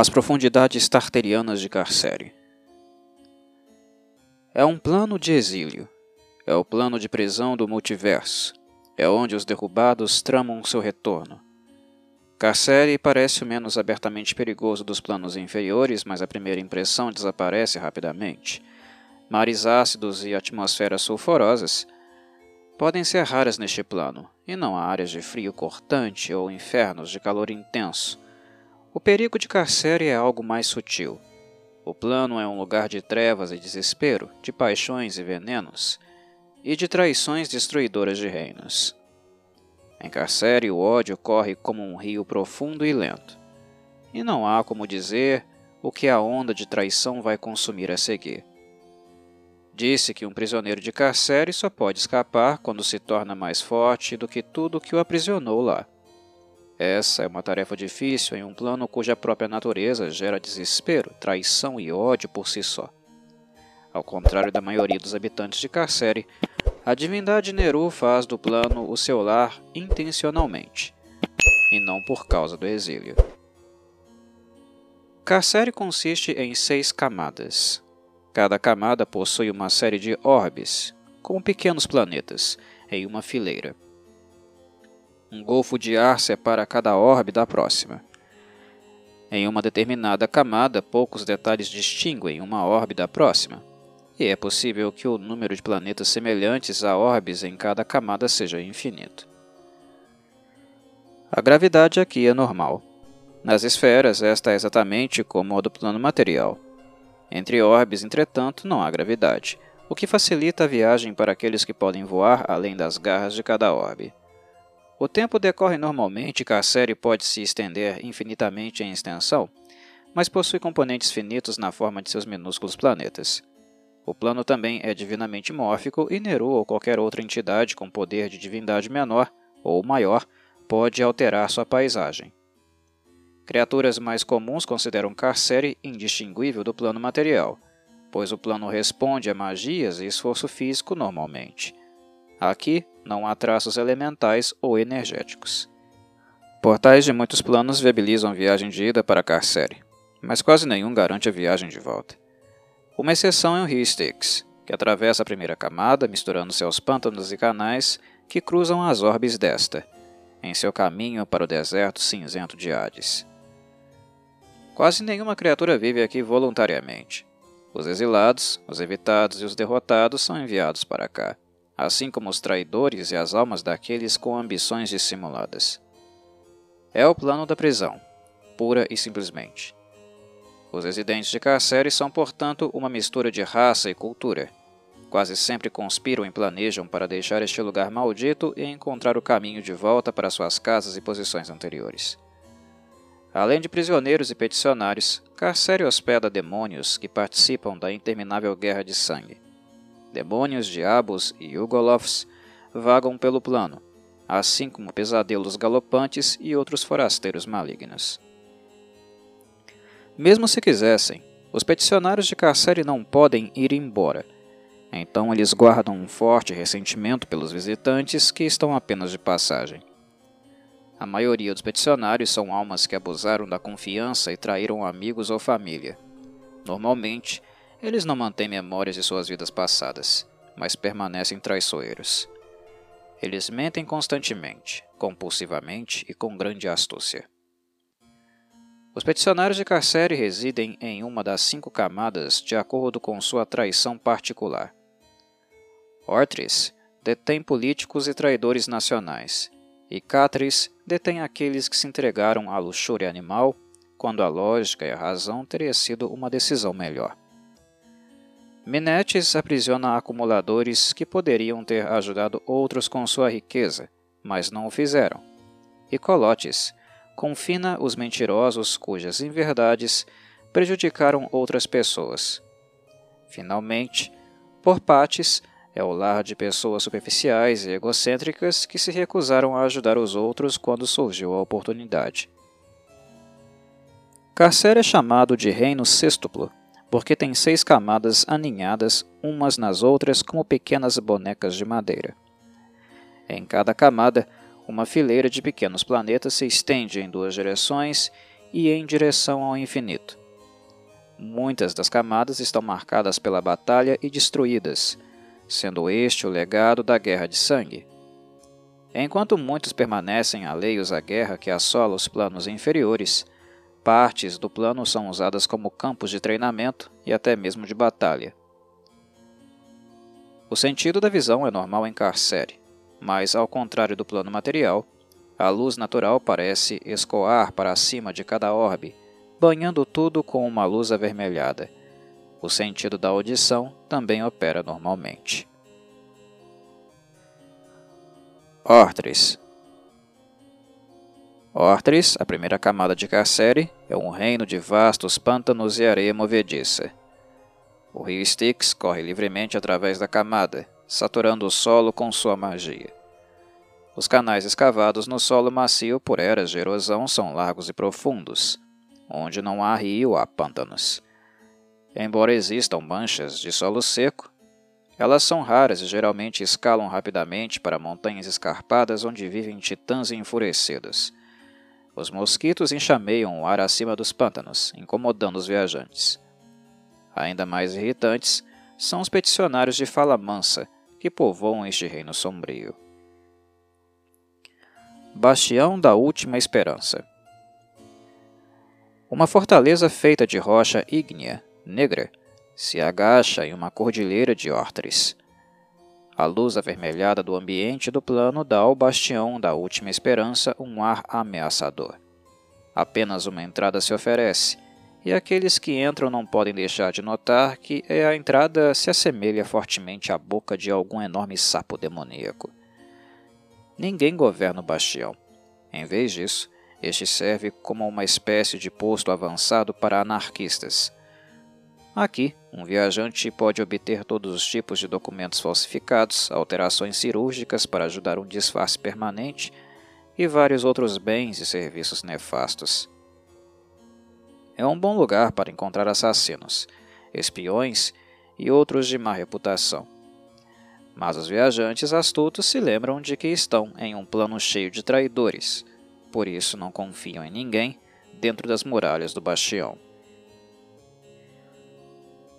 As profundidades tarterianas de Carcere. É um plano de exílio. É o plano de prisão do multiverso. É onde os derrubados tramam seu retorno. Carcere parece o menos abertamente perigoso dos planos inferiores, mas a primeira impressão desaparece rapidamente. Mares ácidos e atmosferas sulfurosas podem ser raras neste plano, e não há áreas de frio cortante ou infernos de calor intenso o perigo de Carcere é algo mais sutil. O plano é um lugar de trevas e desespero, de paixões e venenos, e de traições destruidoras de reinos. Em Carcere, o ódio corre como um rio profundo e lento, e não há como dizer o que a onda de traição vai consumir a seguir. Disse que um prisioneiro de Carcere só pode escapar quando se torna mais forte do que tudo que o aprisionou lá. Essa é uma tarefa difícil em um plano cuja própria natureza gera desespero, traição e ódio por si só. Ao contrário da maioria dos habitantes de Carcere, a divindade Neru faz do plano o seu lar intencionalmente, e não por causa do exílio. Carcere consiste em seis camadas. Cada camada possui uma série de orbes, como pequenos planetas, em uma fileira. Um golfo de ar separa cada orbe da próxima. Em uma determinada camada, poucos detalhes distinguem uma orbe da próxima, e é possível que o número de planetas semelhantes a orbes em cada camada seja infinito. A gravidade aqui é normal. Nas esferas, esta é exatamente como a do plano material. Entre orbes, entretanto, não há gravidade, o que facilita a viagem para aqueles que podem voar além das garras de cada orbe. O tempo decorre normalmente que a série pode se estender infinitamente em extensão, mas possui componentes finitos na forma de seus minúsculos planetas. O plano também é divinamente mórfico e Neru ou qualquer outra entidade com poder de divindade menor ou maior pode alterar sua paisagem. Criaturas mais comuns consideram Carcere indistinguível do plano material, pois o plano responde a magias e esforço físico normalmente. Aqui, não há traços elementais ou energéticos. Portais de muitos planos viabilizam viagem de ida para Carcere, mas quase nenhum garante a viagem de volta. Uma exceção é o rio Styx, que atravessa a primeira camada, misturando-se aos pântanos e canais que cruzam as orbes desta, em seu caminho para o deserto cinzento de Hades. Quase nenhuma criatura vive aqui voluntariamente. Os exilados, os evitados e os derrotados são enviados para cá assim como os traidores e as almas daqueles com ambições dissimuladas. É o plano da prisão, pura e simplesmente. Os residentes de Carcere são, portanto, uma mistura de raça e cultura. Quase sempre conspiram e planejam para deixar este lugar maldito e encontrar o caminho de volta para suas casas e posições anteriores. Além de prisioneiros e peticionários, Carcere hospeda demônios que participam da interminável guerra de sangue demônios, diabos e Yugolovs vagam pelo plano, assim como pesadelos galopantes e outros forasteiros malignos. Mesmo se quisessem, os peticionários de Carcere não podem ir embora, então eles guardam um forte ressentimento pelos visitantes que estão apenas de passagem. A maioria dos peticionários são almas que abusaram da confiança e traíram amigos ou família. Normalmente, eles não mantêm memórias de suas vidas passadas, mas permanecem traiçoeiros. Eles mentem constantemente, compulsivamente e com grande astúcia. Os peticionários de Carcere residem em uma das cinco camadas de acordo com sua traição particular. Ortris detém políticos e traidores nacionais, e Catris detém aqueles que se entregaram à luxúria animal quando a lógica e a razão teria sido uma decisão melhor. Minetes aprisiona acumuladores que poderiam ter ajudado outros com sua riqueza, mas não o fizeram. E Colotes confina os mentirosos cujas inverdades prejudicaram outras pessoas. Finalmente, Porpates é o lar de pessoas superficiais e egocêntricas que se recusaram a ajudar os outros quando surgiu a oportunidade. Carcere é chamado de Reino Sextuplo porque tem seis camadas aninhadas umas nas outras como pequenas bonecas de madeira. Em cada camada, uma fileira de pequenos planetas se estende em duas direções e em direção ao infinito. Muitas das camadas estão marcadas pela batalha e destruídas, sendo este o legado da Guerra de Sangue. Enquanto muitos permanecem alheios à guerra que assola os planos inferiores, partes do plano são usadas como campos de treinamento e até mesmo de batalha. O sentido da visão é normal em Carcere, mas, ao contrário do plano material, a luz natural parece escoar para cima de cada orbe, banhando tudo com uma luz avermelhada. O sentido da audição também opera normalmente. Ortres Ortres, a primeira camada de Carcere, é um reino de vastos pântanos e areia movediça. O rio Styx corre livremente através da camada, saturando o solo com sua magia. Os canais escavados no solo macio por eras de erosão são largos e profundos. Onde não há rio, há pântanos. Embora existam manchas de solo seco, elas são raras e geralmente escalam rapidamente para montanhas escarpadas onde vivem titãs enfurecidos. Os mosquitos enxameiam o ar acima dos pântanos, incomodando os viajantes. Ainda mais irritantes são os peticionários de fala mansa que povoam este reino sombrio. Bastião da Última Esperança Uma fortaleza feita de rocha ígnea, negra, se agacha em uma cordilheira de órtres. A luz avermelhada do ambiente do plano dá ao bastião da última esperança um ar ameaçador. Apenas uma entrada se oferece, e aqueles que entram não podem deixar de notar que a entrada se assemelha fortemente à boca de algum enorme sapo demoníaco. Ninguém governa o bastião. Em vez disso, este serve como uma espécie de posto avançado para anarquistas. Aqui, um viajante pode obter todos os tipos de documentos falsificados, alterações cirúrgicas para ajudar um disfarce permanente e vários outros bens e serviços nefastos. É um bom lugar para encontrar assassinos, espiões e outros de má reputação. Mas os viajantes astutos se lembram de que estão em um plano cheio de traidores, por isso não confiam em ninguém dentro das muralhas do bastião.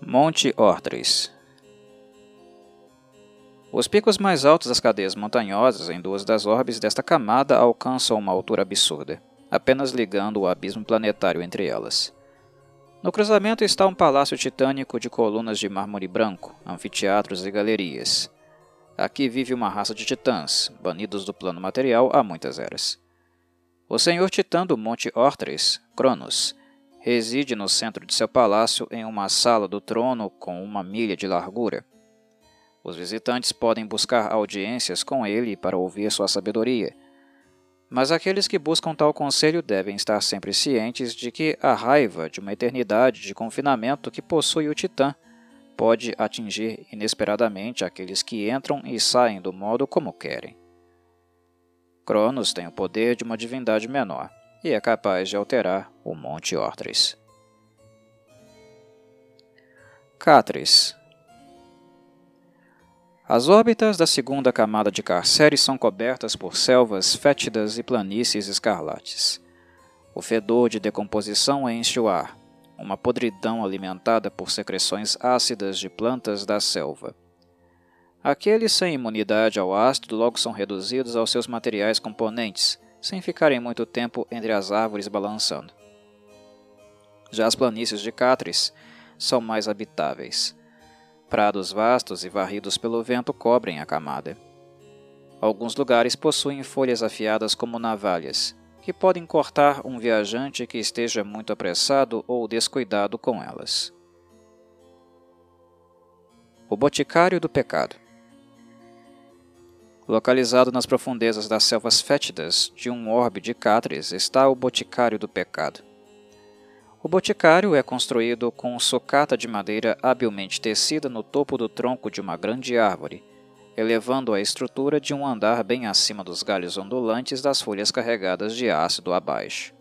Monte Ortres Os picos mais altos das cadeias montanhosas em duas das orbes desta camada alcançam uma altura absurda, apenas ligando o abismo planetário entre elas. No cruzamento está um palácio titânico de colunas de mármore branco, anfiteatros e galerias, Aqui vive uma raça de titãs, banidos do plano material há muitas eras. O senhor titã do Monte Ortres, Cronos, reside no centro de seu palácio em uma sala do trono com uma milha de largura. Os visitantes podem buscar audiências com ele para ouvir sua sabedoria, mas aqueles que buscam tal conselho devem estar sempre cientes de que a raiva de uma eternidade de confinamento que possui o Titã pode atingir inesperadamente aqueles que entram e saem do modo como querem. Cronos tem o poder de uma divindade menor e é capaz de alterar o Monte Ortres. Catris As órbitas da segunda camada de Carcere são cobertas por selvas fétidas e planícies escarlates. O fedor de decomposição enche o ar, uma podridão alimentada por secreções ácidas de plantas da selva. Aqueles sem imunidade ao ácido logo são reduzidos aos seus materiais componentes, sem ficarem muito tempo entre as árvores balançando. Já as planícies de Catris são mais habitáveis. Prados vastos e varridos pelo vento cobrem a camada. Alguns lugares possuem folhas afiadas como navalhas, que podem cortar um viajante que esteja muito apressado ou descuidado com elas. O Boticário do Pecado Localizado nas profundezas das selvas fétidas de um orbe de Cátres está o Boticário do Pecado. O boticário é construído com sucata de madeira habilmente tecida no topo do tronco de uma grande árvore, elevando a estrutura de um andar bem acima dos galhos ondulantes das folhas carregadas de ácido abaixo.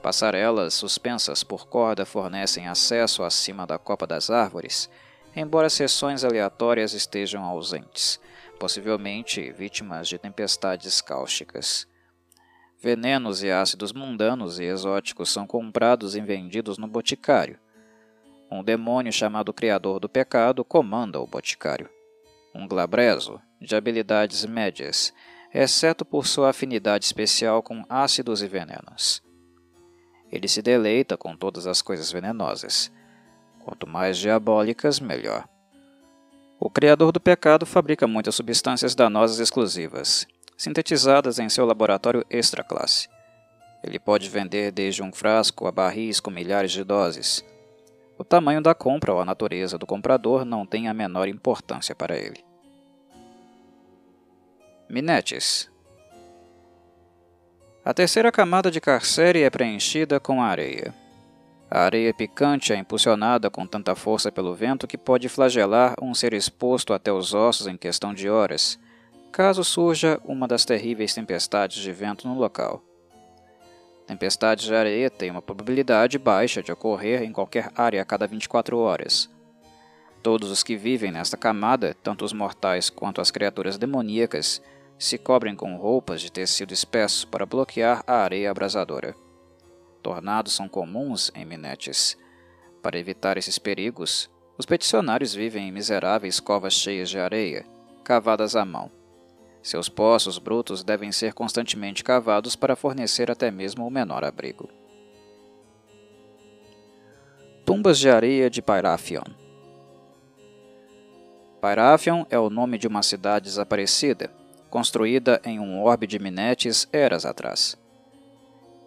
Passarelas suspensas por corda fornecem acesso acima da copa das árvores, embora seções aleatórias estejam ausentes, possivelmente vítimas de tempestades cáusticas. Venenos e ácidos mundanos e exóticos são comprados e vendidos no boticário. Um demônio chamado Criador do Pecado comanda o boticário. Um glabreso, de habilidades médias, exceto por sua afinidade especial com ácidos e venenos. Ele se deleita com todas as coisas venenosas. Quanto mais diabólicas, melhor. O Criador do Pecado fabrica muitas substâncias danosas exclusivas, sintetizadas em seu laboratório extra classe. Ele pode vender desde um frasco a barris com milhares de doses. O tamanho da compra ou a natureza do comprador não tem a menor importância para ele. Minetes A terceira camada de carcere é preenchida com areia. A areia picante é impulsionada com tanta força pelo vento que pode flagelar um ser exposto até os ossos em questão de horas, caso surja uma das terríveis tempestades de vento no local. Tempestades de areia têm uma probabilidade baixa de ocorrer em qualquer área a cada 24 horas. Todos os que vivem nesta camada, tanto os mortais quanto as criaturas demoníacas, se cobrem com roupas de tecido espesso para bloquear a areia abrasadora. Tornados são comuns em Minetes. Para evitar esses perigos, os peticionários vivem em miseráveis covas cheias de areia, cavadas à mão. Seus poços brutos devem ser constantemente cavados para fornecer até mesmo o menor abrigo. Tumbas de areia de Pyrafion Pyrafion é o nome de uma cidade desaparecida, construída em um orbe de minetes eras atrás.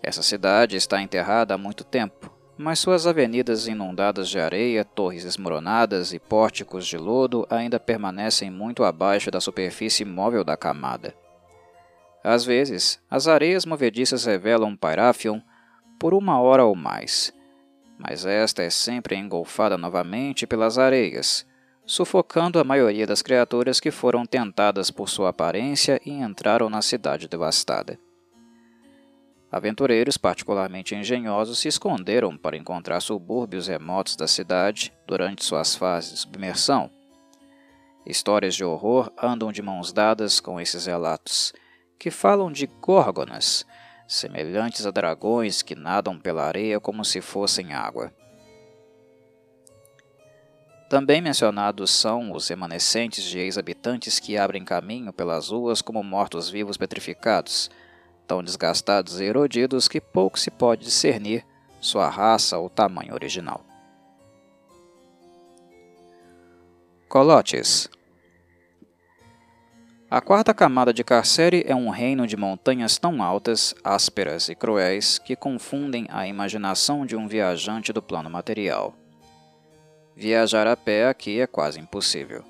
Essa cidade está enterrada há muito tempo, mas suas avenidas inundadas de areia, torres esmoronadas e pórticos de lodo ainda permanecem muito abaixo da superfície móvel da camada. Às vezes, as areias movediças revelam Pyrafion por uma hora ou mais, mas esta é sempre engolfada novamente pelas areias, sufocando a maioria das criaturas que foram tentadas por sua aparência e entraram na cidade devastada. Aventureiros particularmente engenhosos se esconderam para encontrar subúrbios remotos da cidade durante suas fases de submersão. Histórias de horror andam de mãos dadas com esses relatos, que falam de górgonas, semelhantes a dragões que nadam pela areia como se fossem água. Também mencionados são os remanescentes de ex-habitantes que abrem caminho pelas ruas como mortos-vivos petrificados, tão desgastados e erodidos que pouco se pode discernir sua raça ou tamanho original. Colotes A quarta camada de Carcere é um reino de montanhas tão altas, ásperas e cruéis que confundem a imaginação de um viajante do plano material. Viajar a pé aqui é quase impossível,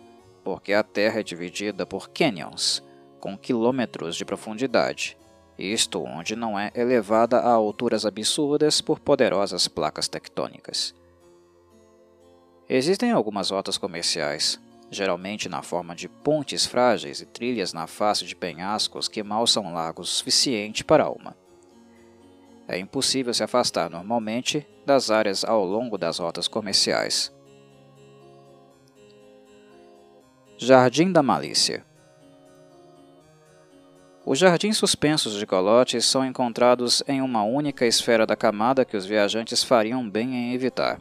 porque a terra é dividida por canyons, com quilômetros de profundidade, isto onde não é elevada a alturas absurdas por poderosas placas tectônicas. Existem algumas rotas comerciais, geralmente na forma de pontes frágeis e trilhas na face de penhascos que mal são largos o suficiente para uma. É impossível se afastar normalmente das áreas ao longo das rotas comerciais. Jardim da Malícia os jardins suspensos de Colote são encontrados em uma única esfera da camada que os viajantes fariam bem em evitar.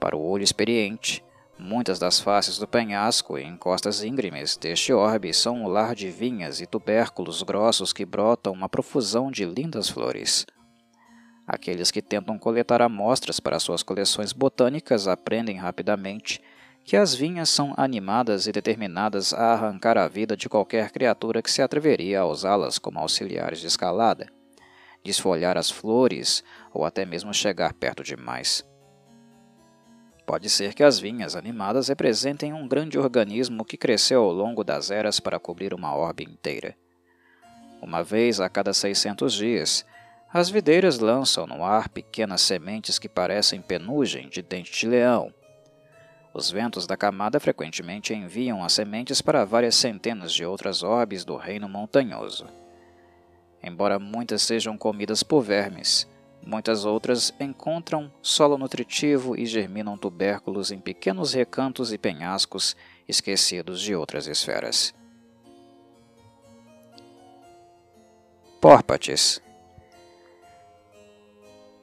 Para o olho experiente, muitas das faces do penhasco e encostas íngremes deste orbe são o lar de vinhas e tubérculos grossos que brotam uma profusão de lindas flores. Aqueles que tentam coletar amostras para suas coleções botânicas aprendem rapidamente que as vinhas são animadas e determinadas a arrancar a vida de qualquer criatura que se atreveria a usá-las como auxiliares de escalada, desfolhar as flores ou até mesmo chegar perto demais. Pode ser que as vinhas animadas representem um grande organismo que cresceu ao longo das eras para cobrir uma orbe inteira. Uma vez a cada 600 dias, as videiras lançam no ar pequenas sementes que parecem penugem de dente de leão os ventos da camada frequentemente enviam as sementes para várias centenas de outras orbes do reino montanhoso. Embora muitas sejam comidas por vermes, muitas outras encontram solo nutritivo e germinam tubérculos em pequenos recantos e penhascos esquecidos de outras esferas. Pórpates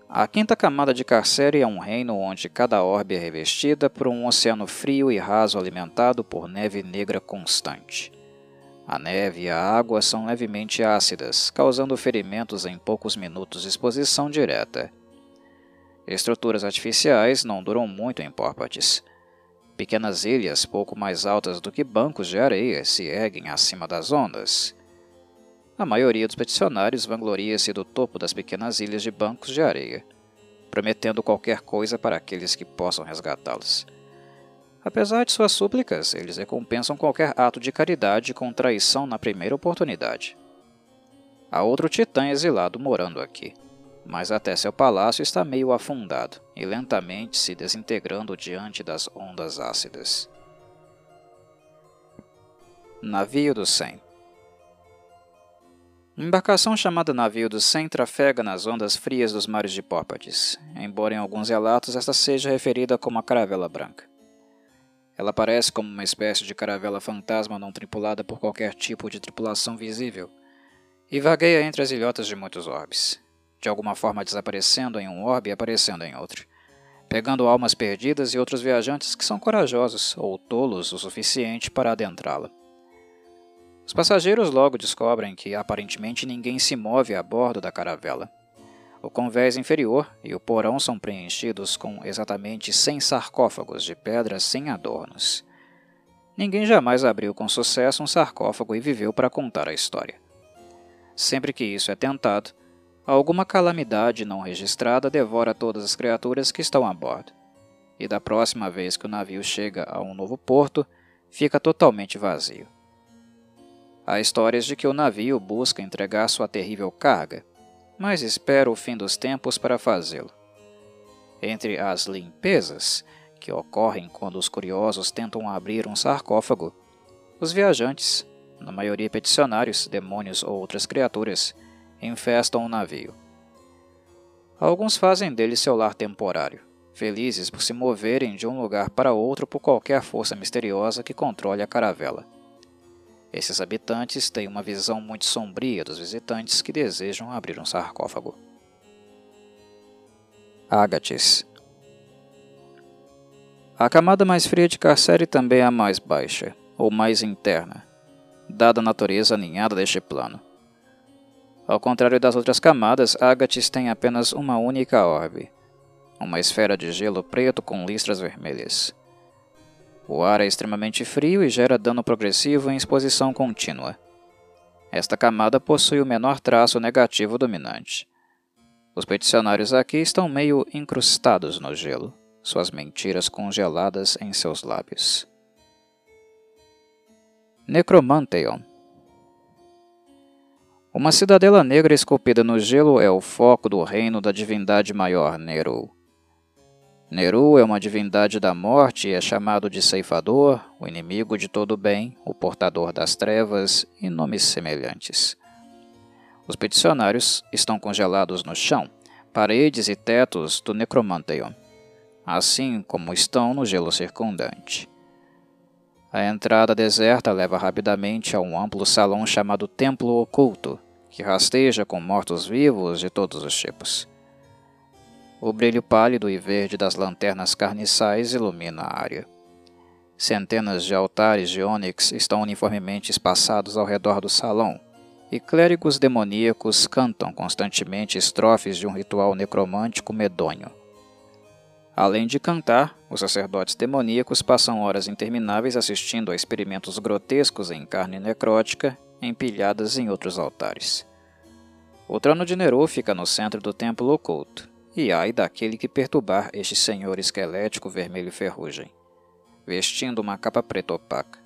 A quinta camada de Carcere é um reino onde cada orbe é revestida por um oceano frio e raso alimentado por neve negra constante. A neve e a água são levemente ácidas, causando ferimentos em poucos minutos de exposição direta. Estruturas artificiais não duram muito em Pórpates. Pequenas ilhas, pouco mais altas do que bancos de areia, se erguem acima das ondas. A maioria dos peticionários vangloria-se do topo das pequenas ilhas de bancos de areia, prometendo qualquer coisa para aqueles que possam resgatá-los. Apesar de suas súplicas, eles recompensam qualquer ato de caridade com traição na primeira oportunidade. Há outro titã exilado morando aqui mas até seu palácio está meio afundado e lentamente se desintegrando diante das ondas ácidas. Navio do Sem embarcação chamada Navio do Sem trafega nas ondas frias dos mares de Pórpades, embora em alguns relatos esta seja referida como a caravela branca. Ela parece como uma espécie de caravela fantasma não tripulada por qualquer tipo de tripulação visível, e vagueia entre as ilhotas de muitos orbes, de alguma forma desaparecendo em um orbe e aparecendo em outro, pegando almas perdidas e outros viajantes que são corajosos ou tolos o suficiente para adentrá-la. Os passageiros logo descobrem que aparentemente ninguém se move a bordo da caravela. O convés inferior e o porão são preenchidos com exatamente 100 sarcófagos de pedras sem adornos. Ninguém jamais abriu com sucesso um sarcófago e viveu para contar a história. Sempre que isso é tentado, Alguma calamidade não registrada devora todas as criaturas que estão a bordo. E da próxima vez que o navio chega a um novo porto, fica totalmente vazio. Há histórias de que o navio busca entregar sua terrível carga, mas espera o fim dos tempos para fazê-lo. Entre as limpezas, que ocorrem quando os curiosos tentam abrir um sarcófago, os viajantes, na maioria peticionários, demônios ou outras criaturas, infestam o navio. Alguns fazem dele seu lar temporário, felizes por se moverem de um lugar para outro por qualquer força misteriosa que controle a caravela. Esses habitantes têm uma visão muito sombria dos visitantes que desejam abrir um sarcófago. Ágates A camada mais fria de Carcere também é a mais baixa, ou mais interna, dada a natureza aninhada deste plano. Ao contrário das outras camadas, Agates tem apenas uma única orbe, uma esfera de gelo preto com listras vermelhas. O ar é extremamente frio e gera dano progressivo em exposição contínua. Esta camada possui o menor traço negativo dominante. Os peticionários aqui estão meio incrustados no gelo, suas mentiras congeladas em seus lábios. Necromanteon uma cidadela negra esculpida no gelo é o foco do reino da divindade maior Neru. Neru é uma divindade da morte e é chamado de ceifador, o inimigo de todo bem, o portador das trevas e nomes semelhantes. Os peticionários estão congelados no chão, paredes e tetos do Necromanteon, assim como estão no gelo circundante. A entrada deserta leva rapidamente a um amplo salão chamado Templo Oculto, que rasteja com mortos-vivos de todos os tipos. O brilho pálido e verde das lanternas carniçais ilumina a área. Centenas de altares de ônix estão uniformemente espaçados ao redor do salão, e clérigos demoníacos cantam constantemente estrofes de um ritual necromântico medonho. Além de cantar, os sacerdotes demoníacos passam horas intermináveis assistindo a experimentos grotescos em carne necrótica empilhadas em outros altares. O trono de Nero fica no centro do templo oculto, e ai daquele que perturbar este senhor esquelético vermelho ferrugem, vestindo uma capa preta opaca.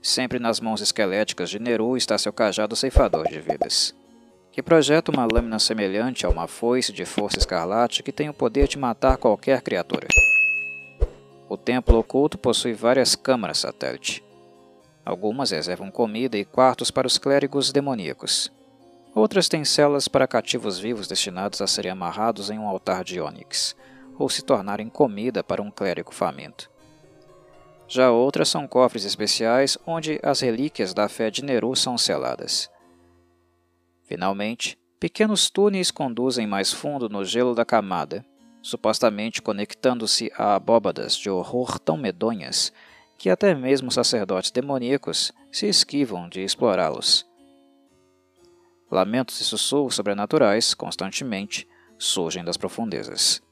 Sempre nas mãos esqueléticas de Neru está seu cajado ceifador de vidas, que projeta uma lâmina semelhante a uma foice de força escarlate que tem o poder de matar qualquer criatura. O templo oculto possui várias câmaras satélite, Algumas reservam comida e quartos para os clérigos demoníacos. Outras têm celas para cativos vivos destinados a serem amarrados em um altar de ônix, ou se tornarem comida para um clérigo faminto. Já outras são cofres especiais onde as relíquias da fé de Neru são seladas. Finalmente, pequenos túneis conduzem mais fundo no gelo da camada, supostamente conectando-se a abóbadas de horror tão medonhas que até mesmo sacerdotes demoníacos se esquivam de explorá-los. Lamentos e sussurros sobrenaturais, constantemente, surgem das profundezas.